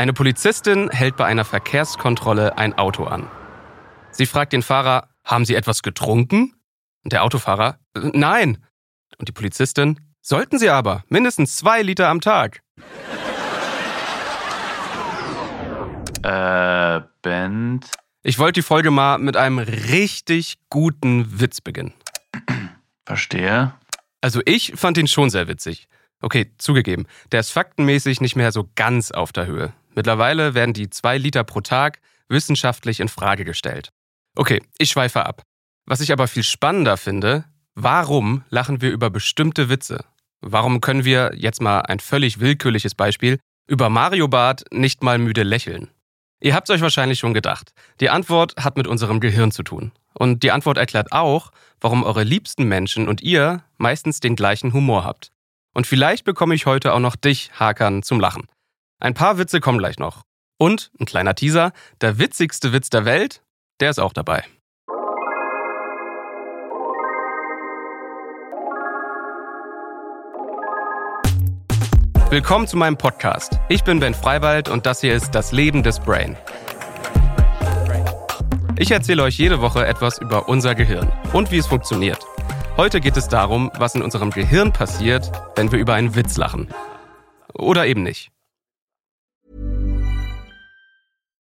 Eine Polizistin hält bei einer Verkehrskontrolle ein Auto an. Sie fragt den Fahrer, haben Sie etwas getrunken? Und der Autofahrer, nein. Und die Polizistin, sollten Sie aber, mindestens zwei Liter am Tag. Äh, Band. Ich wollte die Folge mal mit einem richtig guten Witz beginnen. Verstehe. Also ich fand ihn schon sehr witzig. Okay, zugegeben, der ist faktenmäßig nicht mehr so ganz auf der Höhe. Mittlerweile werden die zwei Liter pro Tag wissenschaftlich in Frage gestellt. Okay, ich schweife ab. Was ich aber viel spannender finde, warum lachen wir über bestimmte Witze? Warum können wir, jetzt mal ein völlig willkürliches Beispiel, über Mario Bart nicht mal müde lächeln? Ihr habt euch wahrscheinlich schon gedacht. Die Antwort hat mit unserem Gehirn zu tun. Und die Antwort erklärt auch, warum eure liebsten Menschen und ihr meistens den gleichen Humor habt. Und vielleicht bekomme ich heute auch noch dich, Hakan, zum Lachen. Ein paar Witze kommen gleich noch. Und, ein kleiner Teaser, der witzigste Witz der Welt, der ist auch dabei. Willkommen zu meinem Podcast. Ich bin Ben Freiwald und das hier ist Das Leben des Brain. Ich erzähle euch jede Woche etwas über unser Gehirn und wie es funktioniert. Heute geht es darum, was in unserem Gehirn passiert, wenn wir über einen Witz lachen. Oder eben nicht.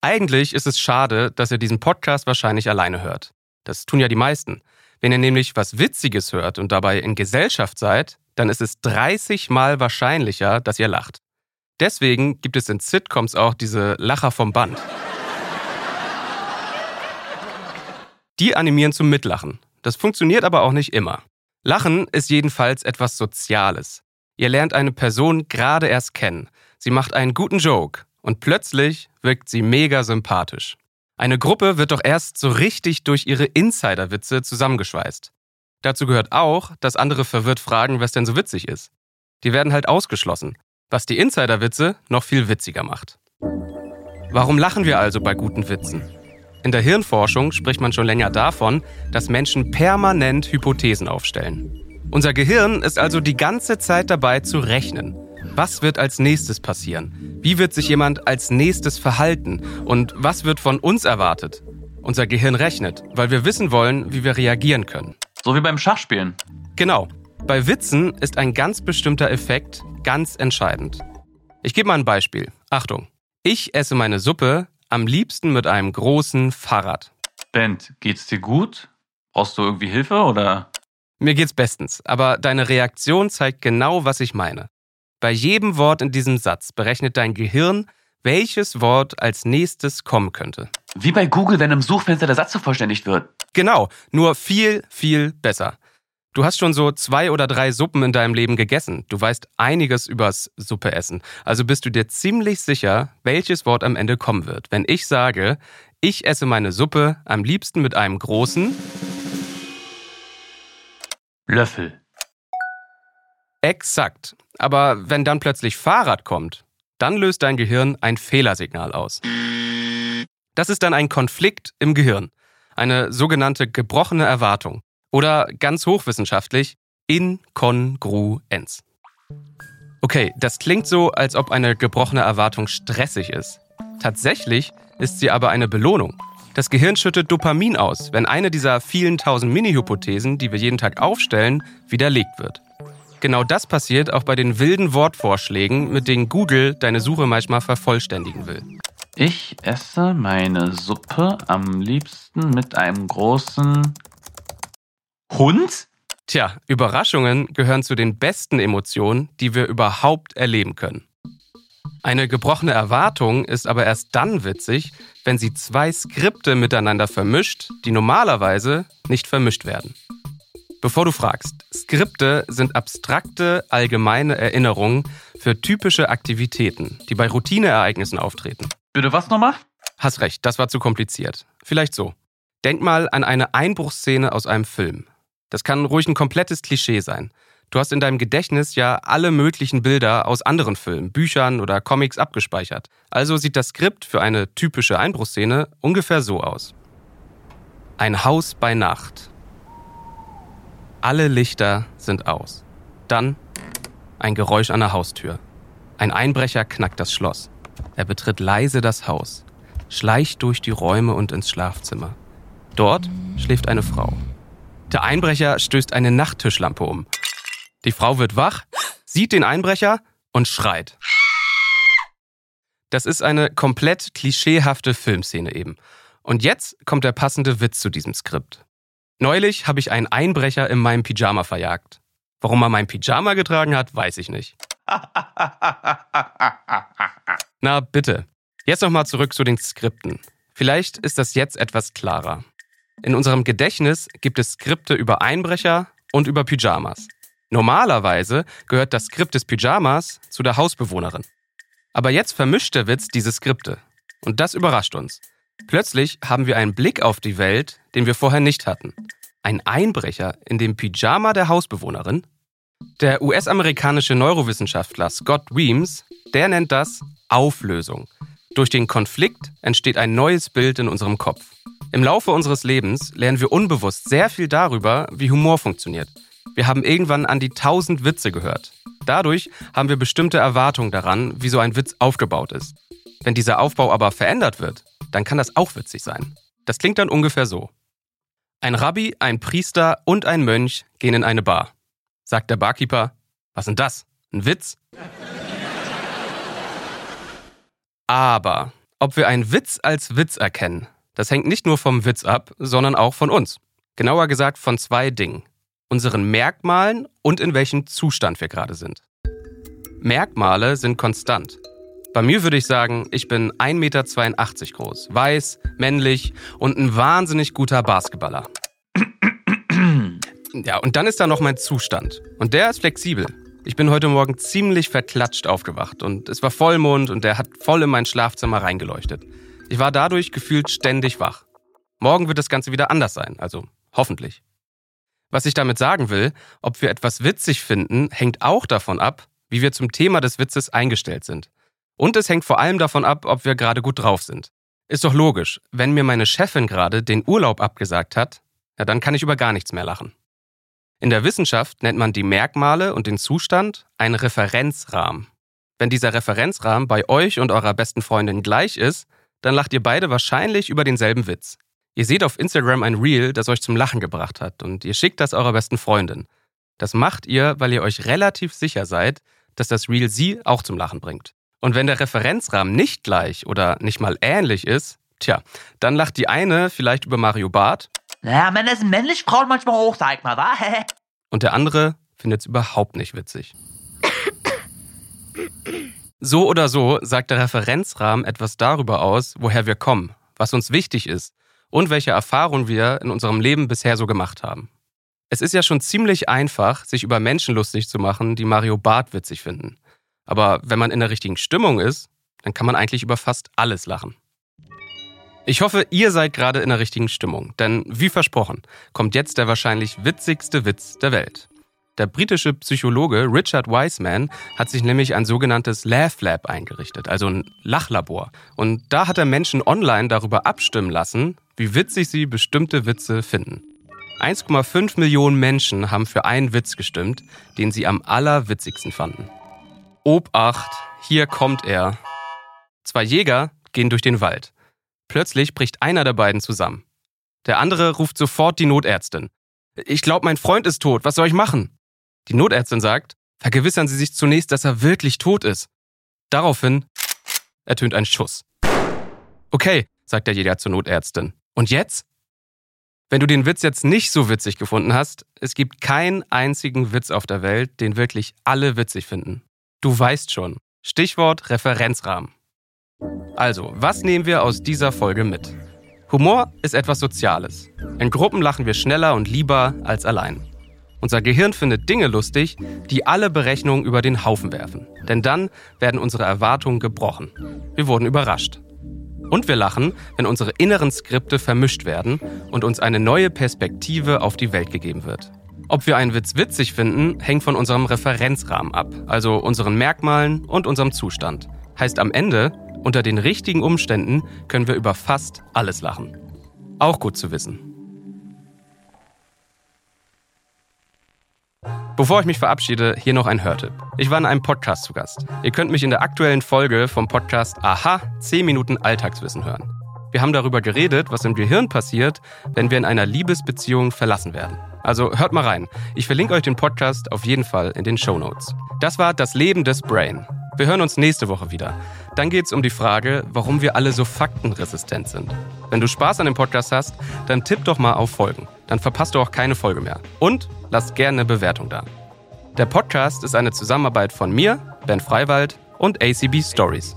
Eigentlich ist es schade, dass ihr diesen Podcast wahrscheinlich alleine hört. Das tun ja die meisten. Wenn ihr nämlich was Witziges hört und dabei in Gesellschaft seid, dann ist es 30 Mal wahrscheinlicher, dass ihr lacht. Deswegen gibt es in Sitcoms auch diese Lacher vom Band. Die animieren zum Mitlachen. Das funktioniert aber auch nicht immer. Lachen ist jedenfalls etwas Soziales. Ihr lernt eine Person gerade erst kennen. Sie macht einen guten Joke und plötzlich wirkt sie mega sympathisch. Eine Gruppe wird doch erst so richtig durch ihre Insiderwitze zusammengeschweißt. Dazu gehört auch, dass andere verwirrt fragen, was denn so witzig ist. Die werden halt ausgeschlossen, was die Insiderwitze noch viel witziger macht. Warum lachen wir also bei guten Witzen? In der Hirnforschung spricht man schon länger davon, dass Menschen permanent Hypothesen aufstellen. Unser Gehirn ist also die ganze Zeit dabei zu rechnen. Was wird als nächstes passieren? Wie wird sich jemand als nächstes verhalten? Und was wird von uns erwartet? Unser Gehirn rechnet, weil wir wissen wollen, wie wir reagieren können. So wie beim Schachspielen. Genau. Bei Witzen ist ein ganz bestimmter Effekt ganz entscheidend. Ich gebe mal ein Beispiel. Achtung. Ich esse meine Suppe am liebsten mit einem großen Fahrrad. Bent, geht's dir gut? Brauchst du irgendwie Hilfe oder? Mir geht's bestens, aber deine Reaktion zeigt genau, was ich meine. Bei jedem Wort in diesem Satz berechnet dein Gehirn, welches Wort als nächstes kommen könnte. Wie bei Google, wenn im Suchfenster der Satz vervollständigt wird. Genau, nur viel, viel besser. Du hast schon so zwei oder drei Suppen in deinem Leben gegessen. Du weißt einiges übers Suppeessen. Also bist du dir ziemlich sicher, welches Wort am Ende kommen wird. Wenn ich sage, ich esse meine Suppe am liebsten mit einem großen Löffel. Exakt. Aber wenn dann plötzlich Fahrrad kommt, dann löst dein Gehirn ein Fehlersignal aus. Das ist dann ein Konflikt im Gehirn, eine sogenannte gebrochene Erwartung oder ganz hochwissenschaftlich Inkongruenz. Okay, das klingt so, als ob eine gebrochene Erwartung stressig ist. Tatsächlich ist sie aber eine Belohnung. Das Gehirn schüttet Dopamin aus, wenn eine dieser vielen tausend Mini-Hypothesen, die wir jeden Tag aufstellen, widerlegt wird. Genau das passiert auch bei den wilden Wortvorschlägen, mit denen Google deine Suche manchmal vervollständigen will. Ich esse meine Suppe am liebsten mit einem großen Hund? Tja, Überraschungen gehören zu den besten Emotionen, die wir überhaupt erleben können. Eine gebrochene Erwartung ist aber erst dann witzig, wenn sie zwei Skripte miteinander vermischt, die normalerweise nicht vermischt werden. Bevor du fragst, Skripte sind abstrakte, allgemeine Erinnerungen für typische Aktivitäten, die bei Routineereignissen auftreten. Bitte was nochmal? Hast recht, das war zu kompliziert. Vielleicht so. Denk mal an eine Einbruchsszene aus einem Film. Das kann ruhig ein komplettes Klischee sein. Du hast in deinem Gedächtnis ja alle möglichen Bilder aus anderen Filmen, Büchern oder Comics abgespeichert. Also sieht das Skript für eine typische Einbruchsszene ungefähr so aus. Ein Haus bei Nacht. Alle Lichter sind aus. Dann ein Geräusch an der Haustür. Ein Einbrecher knackt das Schloss. Er betritt leise das Haus, schleicht durch die Räume und ins Schlafzimmer. Dort schläft eine Frau. Der Einbrecher stößt eine Nachttischlampe um. Die Frau wird wach, sieht den Einbrecher und schreit. Das ist eine komplett klischeehafte Filmszene eben. Und jetzt kommt der passende Witz zu diesem Skript. Neulich habe ich einen Einbrecher in meinem Pyjama verjagt. Warum er mein Pyjama getragen hat, weiß ich nicht. Na bitte. Jetzt nochmal zurück zu den Skripten. Vielleicht ist das jetzt etwas klarer. In unserem Gedächtnis gibt es Skripte über Einbrecher und über Pyjamas. Normalerweise gehört das Skript des Pyjamas zu der Hausbewohnerin. Aber jetzt vermischt der Witz diese Skripte. Und das überrascht uns. Plötzlich haben wir einen Blick auf die Welt, den wir vorher nicht hatten. Ein Einbrecher in dem Pyjama der Hausbewohnerin? Der US-amerikanische Neurowissenschaftler Scott Weems, der nennt das Auflösung. Durch den Konflikt entsteht ein neues Bild in unserem Kopf. Im Laufe unseres Lebens lernen wir unbewusst sehr viel darüber, wie Humor funktioniert. Wir haben irgendwann an die tausend Witze gehört. Dadurch haben wir bestimmte Erwartungen daran, wie so ein Witz aufgebaut ist. Wenn dieser Aufbau aber verändert wird, dann kann das auch witzig sein. Das klingt dann ungefähr so. Ein Rabbi, ein Priester und ein Mönch gehen in eine Bar. Sagt der Barkeeper, was sind das? Ein Witz? Aber ob wir einen Witz als Witz erkennen, das hängt nicht nur vom Witz ab, sondern auch von uns. Genauer gesagt von zwei Dingen unseren Merkmalen und in welchem Zustand wir gerade sind. Merkmale sind konstant. Bei mir würde ich sagen, ich bin 1,82 Meter groß, weiß, männlich und ein wahnsinnig guter Basketballer. Ja, und dann ist da noch mein Zustand. Und der ist flexibel. Ich bin heute Morgen ziemlich verklatscht aufgewacht und es war Vollmond und der hat voll in mein Schlafzimmer reingeleuchtet. Ich war dadurch gefühlt ständig wach. Morgen wird das Ganze wieder anders sein, also hoffentlich. Was ich damit sagen will, ob wir etwas witzig finden, hängt auch davon ab, wie wir zum Thema des Witzes eingestellt sind. Und es hängt vor allem davon ab, ob wir gerade gut drauf sind. Ist doch logisch, wenn mir meine Chefin gerade den Urlaub abgesagt hat, ja, dann kann ich über gar nichts mehr lachen. In der Wissenschaft nennt man die Merkmale und den Zustand einen Referenzrahmen. Wenn dieser Referenzrahmen bei euch und eurer besten Freundin gleich ist, dann lacht ihr beide wahrscheinlich über denselben Witz. Ihr seht auf Instagram ein Reel, das euch zum Lachen gebracht hat und ihr schickt das eurer besten Freundin. Das macht ihr, weil ihr euch relativ sicher seid, dass das Reel sie auch zum Lachen bringt. Und wenn der Referenzrahmen nicht gleich oder nicht mal ähnlich ist, tja, dann lacht die eine vielleicht über Mario Barth. Ja, Männer sind männlich, Frauen manchmal auch, sag mal, wa? Und der andere findet es überhaupt nicht witzig. So oder so sagt der Referenzrahmen etwas darüber aus, woher wir kommen, was uns wichtig ist und welche Erfahrungen wir in unserem Leben bisher so gemacht haben. Es ist ja schon ziemlich einfach, sich über Menschen lustig zu machen, die Mario Barth witzig finden. Aber wenn man in der richtigen Stimmung ist, dann kann man eigentlich über fast alles lachen. Ich hoffe, ihr seid gerade in der richtigen Stimmung, denn wie versprochen, kommt jetzt der wahrscheinlich witzigste Witz der Welt. Der britische Psychologe Richard Wiseman hat sich nämlich ein sogenanntes Laugh Lab eingerichtet, also ein Lachlabor. Und da hat er Menschen online darüber abstimmen lassen, wie witzig sie bestimmte Witze finden. 1,5 Millionen Menschen haben für einen Witz gestimmt, den sie am allerwitzigsten fanden. Obacht, hier kommt er. Zwei Jäger gehen durch den Wald. Plötzlich bricht einer der beiden zusammen. Der andere ruft sofort die Notärztin. Ich glaube, mein Freund ist tot, was soll ich machen? Die Notärztin sagt, vergewissern Sie sich zunächst, dass er wirklich tot ist. Daraufhin ertönt ein Schuss. Okay, sagt der Jäger zur Notärztin. Und jetzt? Wenn du den Witz jetzt nicht so witzig gefunden hast, es gibt keinen einzigen Witz auf der Welt, den wirklich alle witzig finden. Du weißt schon. Stichwort Referenzrahmen. Also, was nehmen wir aus dieser Folge mit? Humor ist etwas Soziales. In Gruppen lachen wir schneller und lieber als allein. Unser Gehirn findet Dinge lustig, die alle Berechnungen über den Haufen werfen. Denn dann werden unsere Erwartungen gebrochen. Wir wurden überrascht. Und wir lachen, wenn unsere inneren Skripte vermischt werden und uns eine neue Perspektive auf die Welt gegeben wird. Ob wir einen Witz witzig finden, hängt von unserem Referenzrahmen ab, also unseren Merkmalen und unserem Zustand. Heißt am Ende, unter den richtigen Umständen können wir über fast alles lachen. Auch gut zu wissen. Bevor ich mich verabschiede, hier noch ein Hörtipp. Ich war in einem Podcast zu Gast. Ihr könnt mich in der aktuellen Folge vom Podcast Aha 10 Minuten Alltagswissen hören. Wir haben darüber geredet, was im Gehirn passiert, wenn wir in einer Liebesbeziehung verlassen werden. Also hört mal rein. Ich verlinke euch den Podcast auf jeden Fall in den Show Notes. Das war das Leben des Brain. Wir hören uns nächste Woche wieder. Dann geht es um die Frage, warum wir alle so faktenresistent sind. Wenn du Spaß an dem Podcast hast, dann tipp doch mal auf Folgen. Dann verpasst du auch keine Folge mehr. Und lasst gerne eine Bewertung da. Der Podcast ist eine Zusammenarbeit von mir, Ben Freiwald und ACB Stories.